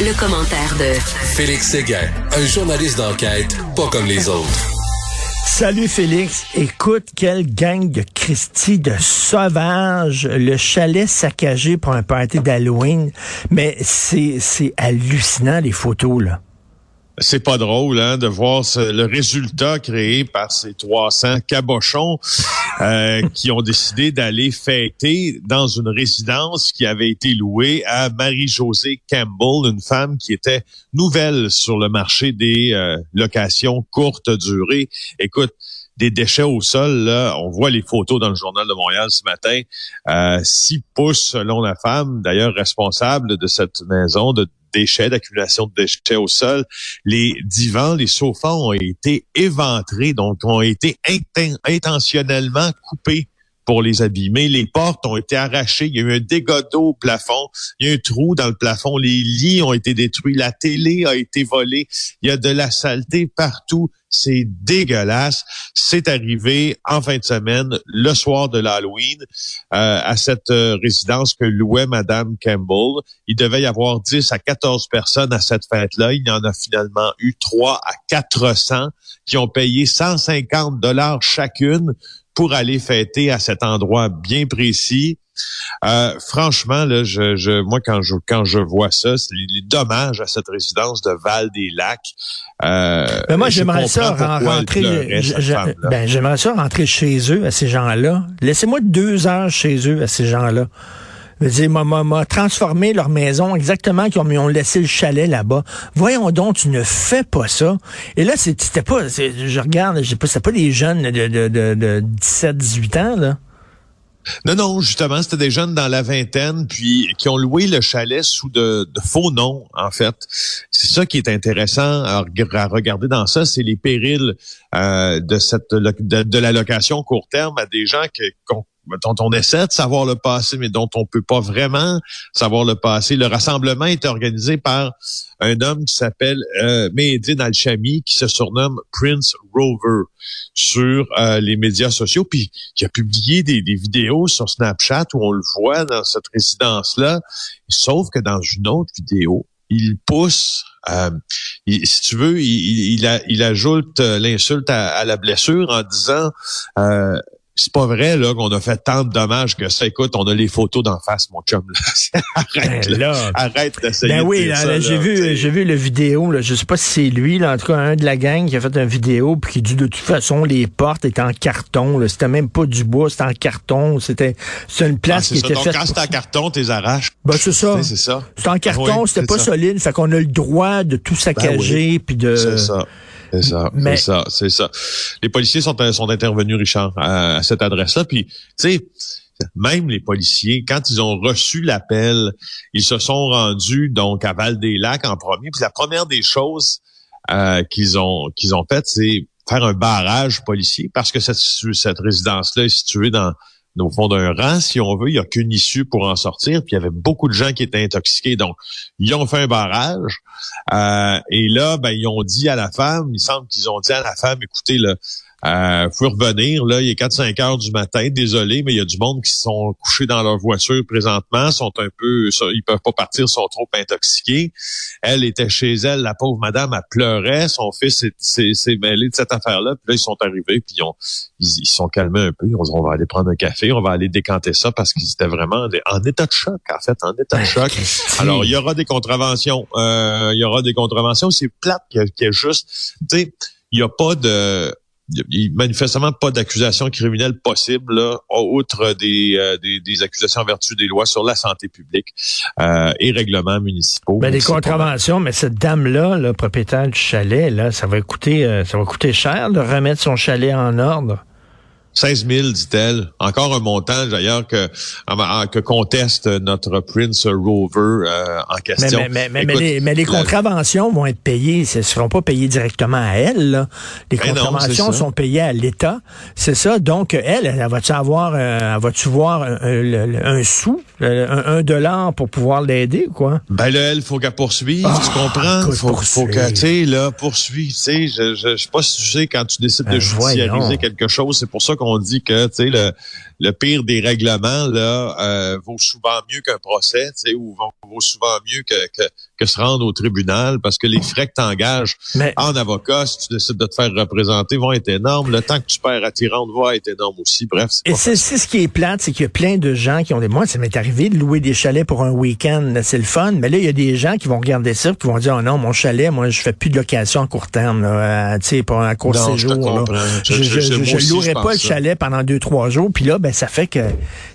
Le, commentaire de Félix Séguin, un journaliste d'enquête pas comme les autres. Salut Félix. Écoute, quelle gang de Christie de sauvages. Le chalet saccagé pour un party d'Halloween. Mais c'est, c'est hallucinant, les photos, là c'est pas drôle hein, de voir le résultat créé par ces 300 cabochons euh, qui ont décidé d'aller fêter dans une résidence qui avait été louée à Marie-Josée Campbell, une femme qui était nouvelle sur le marché des euh, locations courte durée. Écoute, des déchets au sol, on voit les photos dans le journal de Montréal ce matin. Euh, six pouces selon la femme, d'ailleurs responsable de cette maison, de déchets, d'accumulation de déchets au sol. Les divans, les sofas ont été éventrés, donc ont été intentionnellement coupés pour les abîmer. Les portes ont été arrachées. Il y a eu un dégât d'eau au plafond. Il y a un trou dans le plafond. Les lits ont été détruits. La télé a été volée. Il y a de la saleté partout. C'est dégueulasse. C'est arrivé en fin de semaine, le soir de l'Halloween, euh, à cette euh, résidence que louait Madame Campbell. Il devait y avoir 10 à 14 personnes à cette fête-là. Il y en a finalement eu 3 à 400 qui ont payé 150 dollars chacune pour aller fêter à cet endroit bien précis. Euh, franchement, là, je, je, moi, quand je, quand je vois ça, c'est les, dommages à cette résidence de Val-des-Lacs. Euh, ben moi, j'aimerais ça rentrer. ben, j'aimerais ça rentrer chez eux à ces gens-là. Laissez-moi deux heures chez eux à ces gens-là m'a transformé leur maison exactement comme ils ont laissé le chalet là-bas. Voyons donc, tu ne fais pas ça. Et là, c'était pas, je regarde, sais pas, pas des jeunes de, de, de, de 17, 18 ans, là? Non, non, justement, c'était des jeunes dans la vingtaine, puis qui ont loué le chalet sous de, faux noms, en fait. C'est ça qui est intéressant à, regarder dans ça, c'est les périls euh, de cette de, la location court terme à des gens qui, dont on essaie de savoir le passé, mais dont on peut pas vraiment savoir le passé. Le rassemblement est organisé par un homme qui s'appelle euh, Mehdi Alchami, qui se surnomme Prince Rover sur euh, les médias sociaux, puis qui a publié des, vidéos sur Snapchat où on le voit dans cette résidence-là, sauf que dans une autre vidéo, il pousse, euh, si tu veux, il, il, ajoute l'insulte à, à, la blessure en disant euh, c'est pas vrai là qu'on a fait tant de dommages que ça. Écoute, on a les photos d'en face, mon chum. arrête, ben là, arrête d'essayer. Ben oui, là, j'ai vu, j'ai vu le vidéo. Là, je sais pas si c'est lui, là, en tout cas un de la gang qui a fait une vidéo puis qui dit de toute façon les portes étaient en carton. C'était même pas du bois, c'était en carton. C'était c'est une place ah, qui était Donc, faite. Quand c'est en carton, t'es arraches. Ben c'est ça. C'est ça. C'est en carton, c'était pas solide. Fait qu'on a le droit de tout ben saccager puis de. C'est ça. C'est ça, c'est ça, c'est ça. Les policiers sont, sont intervenus, Richard, à, cette adresse-là. Puis, tu sais, même les policiers, quand ils ont reçu l'appel, ils se sont rendus donc à Val-des-Lacs en premier. Puis la première des choses euh, qu'ils ont qu'ils ont faites, c'est faire un barrage policier parce que cette, cette résidence-là est située dans au fond d'un rang, si on veut. Il n'y a qu'une issue pour en sortir. Puis il y avait beaucoup de gens qui étaient intoxiqués. Donc, ils ont fait un barrage. Euh, et là, ben, ils ont dit à la femme, il semble qu'ils ont dit à la femme, écoutez, là, euh, faut revenir, là, il est 4-5 heures du matin, désolé, mais il y a du monde qui sont couchés dans leur voiture présentement, sont un peu, ils peuvent pas partir, sont trop intoxiqués. Elle était chez elle, la pauvre madame, elle pleurait, son fils s'est mêlé de cette affaire-là, puis là, ils sont arrivés, puis ils, ont, ils, sont calmés un peu, ils ont dit, on va aller prendre un café, on va aller décanter ça, parce qu'ils étaient vraiment en état de choc, en fait, en état de choc. Alors, il y aura des contraventions, euh, il y aura des contraventions, c'est plate qu'il y, a juste, tu sais, il n'y a pas de il n'y a manifestement pas d'accusation criminelle possible, là, outre des, euh, des, des, accusations en vertu des lois sur la santé publique euh, et règlements municipaux. Ben, des contraventions, mais cette dame-là, le propriétaire du chalet, là, ça va coûter euh, ça va coûter cher de remettre son chalet en ordre. 16 000, dit-elle. Encore un montant, d'ailleurs, que, que conteste notre Prince Rover euh, en question. Mais, mais, mais, mais les, contraventions vont être payées. Elles ne seront pas payées directement à elle. Là. Les ben contraventions sont payées à l'État. C'est ça. Donc, elle, elle, va-tu avoir, euh, va-tu voir un, sou, un, dollar pour pouvoir l'aider, quoi? Ben là, elle, faut qu'elle poursuive. tu ah, comprends? faut, faut qu'elle, tu sais, là, poursuive. Tu sais, je, je, je sais pas si tu sais, quand tu décides de ben, judiciariser quelque chose, c'est pour ça qu'on dit que le le pire des règlements là euh, vaut souvent mieux qu'un procès, ou vaut souvent mieux que, que se rendre au tribunal parce que les frais que t'engages en avocat si tu décides de te faire représenter vont être énormes. Le temps que tu perds à t'y rendre va être énorme aussi. Bref, Et c'est ce qui est plate, c'est qu'il y a plein de gens qui ont des moi ça m'est arrivé de louer des chalets pour un week-end, c'est le fun, mais là il y a des gens qui vont regarder ça qui vont dire oh non mon chalet moi je fais plus de location à court terme là, tu sais pour un court séjour. Je, je, je, louerai pas le chalet pendant deux trois jours puis là ben ça fait que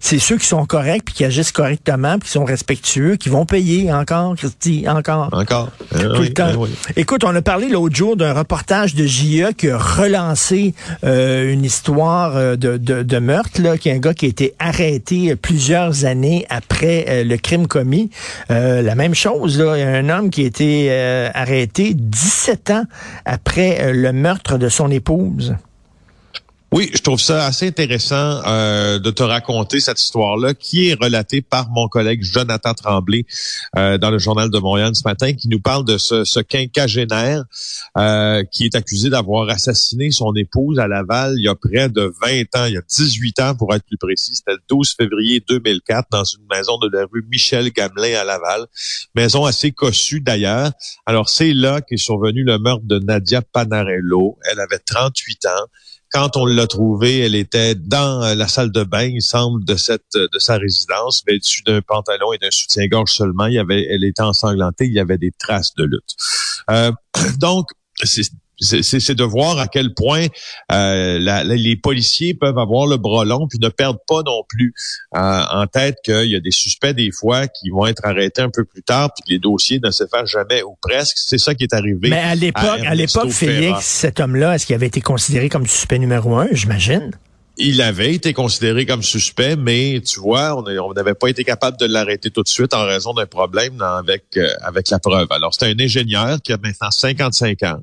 c'est ceux qui sont corrects puis qui agissent correctement puis qui sont respectueux qui vont payer encore Christy encore. Encore. Tout le eh temps. Écoute, on a parlé l'autre jour d'un reportage de JE qui a relancé euh, une histoire euh, de, de, de meurtre là, qui est un gars qui a été arrêté plusieurs années après euh, le crime commis. la même chose là, un homme qui a été arrêté 17 ans après le meurtre de son épouse. Oui, je trouve ça assez intéressant euh, de te raconter cette histoire-là qui est relatée par mon collègue Jonathan Tremblay euh, dans le journal de Montréal ce matin, qui nous parle de ce, quinquagénaire euh, qui est accusé d'avoir assassiné son épouse à Laval il y a près de 20 ans, il y a 18 ans pour être plus précis. C'était le 12 février 2004 dans une maison de la rue Michel Gamelin à Laval, maison assez cossue d'ailleurs. Alors c'est là qu'est survenu le meurtre de Nadia Panarello. Elle avait 38 ans quand on l'a trouvée, elle était dans euh, la salle de bain, il semble, de cette de sa résidence, vêtue d'un pantalon et d'un soutien-gorge seulement. Il y avait, elle était ensanglantée, il y avait des traces de lutte. Euh, donc, c'est c'est de voir à quel point euh, les policiers peuvent avoir le bras long puis ne perdent pas non plus euh, en tête qu'il y a des suspects des fois qui vont être arrêtés un peu plus tard puis que les dossiers ne se fassent jamais ou presque. C'est ça qui est arrivé. Mais à l'époque, à, l'époque, Félix, cet homme-là, est-ce qu'il avait été considéré comme suspect numéro un, j'imagine? Il avait été considéré comme suspect, mais tu vois, on n'avait pas été capable de l'arrêter tout de suite en raison d'un problème avec euh, avec la preuve. Alors, c'est un ingénieur qui a maintenant 55 ans.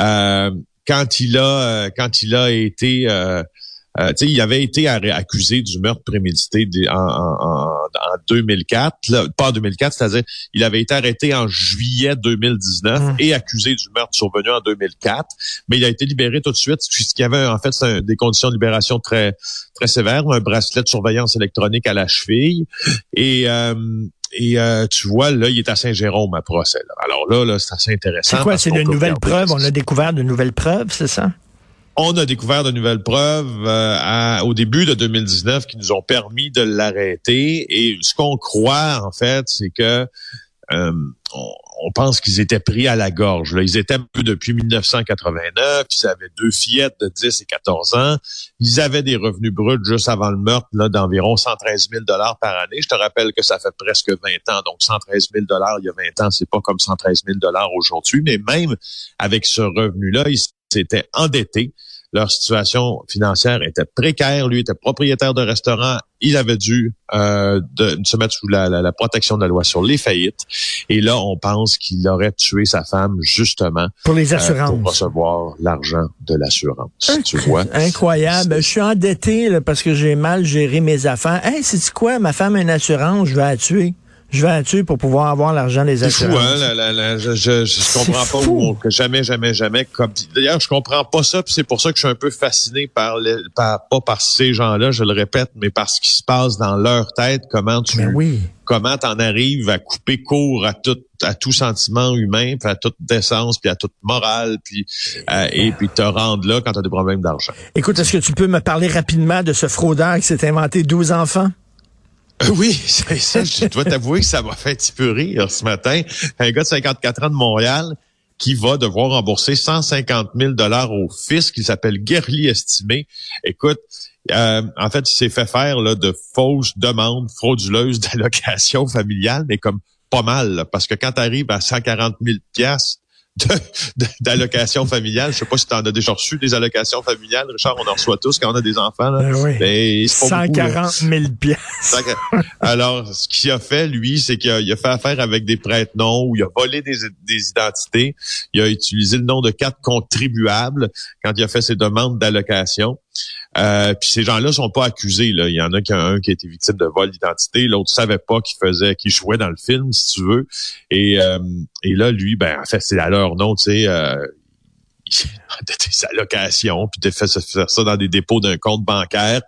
Euh, quand il a euh, quand il a été euh, il avait été accusé du meurtre prémédité en, en, en 2004, pas en 2004, c'est-à-dire il avait été arrêté en juillet 2019 hum. et accusé du meurtre survenu en 2004, mais il a été libéré tout de suite puisqu'il y avait en fait des conditions de libération très très sévères, un bracelet de surveillance électronique à la cheville et euh, et euh, tu vois, là, il est à Saint-Jérôme à procès. Alors là, là c'est assez intéressant. C'est quoi? C'est de nouvelles preuves? On a découvert de nouvelles preuves, c'est ça? On a découvert de nouvelles preuves euh, au début de 2019 qui nous ont permis de l'arrêter. Et ce qu'on croit, en fait, c'est que euh, on, pense qu'ils étaient pris à la gorge. Là. Ils étaient un peu depuis 1989, ils avaient deux fillettes de 10 et 14 ans. Ils avaient des revenus bruts juste avant le meurtre d'environ 113 000 dollars par année. Je te rappelle que ça fait presque 20 ans. Donc 113 000 dollars il y a 20 ans, c'est pas comme 113 000 dollars aujourd'hui. Mais même avec ce revenu-là, ils s'étaient endettés leur situation financière était précaire. Lui était propriétaire de restaurant. Il avait dû euh, de, se mettre sous la, protection de la loi sur les faillites. Et là, on pense qu'il aurait tué sa femme justement pour les euh, assurances, pour recevoir l'argent de l'assurance. Tu vois Incroyable. Je suis endetté parce que j'ai mal géré mes affaires. Hey, c'est quoi? Ma femme a une assurance, je vais la tuer je vais là-dessus pour pouvoir avoir l'argent des assurances. C'est fou, hein? je, je, je comprends pas où, que jamais, jamais, jamais. Comme d'ailleurs, je comprends pas ça, puis c'est pour ça que je suis un peu fasciné par, les, par pas par ces gens-là, je le répète, mais par ce qui se passe dans leur tête. Comment tu, mais oui. comment t'en arrives à couper court à tout, à tout sentiment humain, puis à toute décence, puis à toute morale, puis euh, et puis te rendre là quand t'as des problèmes d'argent. Écoute, est-ce que tu peux me parler rapidement de ce fraudeur qui s'est inventé 12 enfants? Euh, oui, c'est ça. Je dois t'avouer que ça m'a fait un petit peu rire ce matin. Un gars de 54 ans de Montréal qui va devoir rembourser 150 000 dollars au fisc qui s'appelle Guerli Estimé. Écoute, euh, en fait, il s'est fait faire là, de fausses demandes frauduleuses d'allocation familiale, mais comme pas mal, parce que quand tu arrives à 140 000 pièces d'allocations familiales. Je sais pas si tu en as déjà reçu des allocations familiales. Richard, on en reçoit tous quand on a des enfants. Là. Ben oui. Ben, 140 000 pièces. Alors, ce qu'il a fait, lui, c'est qu'il a, a, fait affaire avec des prête-noms où il a volé des, des, identités. Il a utilisé le nom de quatre contribuables quand il a fait ses demandes d'allocation. Euh, puis ces gens-là sont pas accusés. Là. Il y en a un qui a été victime de vol d'identité, l'autre savait pas qu'il faisait, qu'il jouait dans le film, si tu veux. Et, euh, et là, lui, ben en fait, c'est à leur nom, tu sais. Euh, des allocations, puis de faire ça dans des dépôts d'un compte bancaire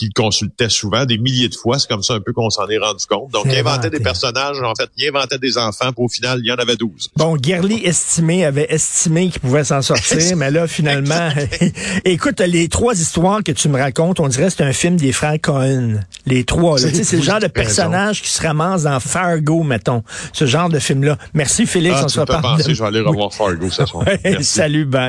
qu'il consultait souvent, des milliers de fois. C'est comme ça un peu qu'on s'en est rendu compte. Donc, il inventait des personnages, en fait, il inventait des enfants, puis au final, il y en avait 12. Bon, Gerly estimé avait estimé qu'il pouvait s'en sortir, mais là, finalement, écoute, les trois histoires que tu me racontes, on dirait que c'est un film des frères Cohen. Les trois, c'est le genre de personnage qui se ramasse dans Fargo, mettons. Ce genre de film-là. Merci, Félix, ah, on se reparle. je vais aller revoir Fargo ce soir. Salut, ben.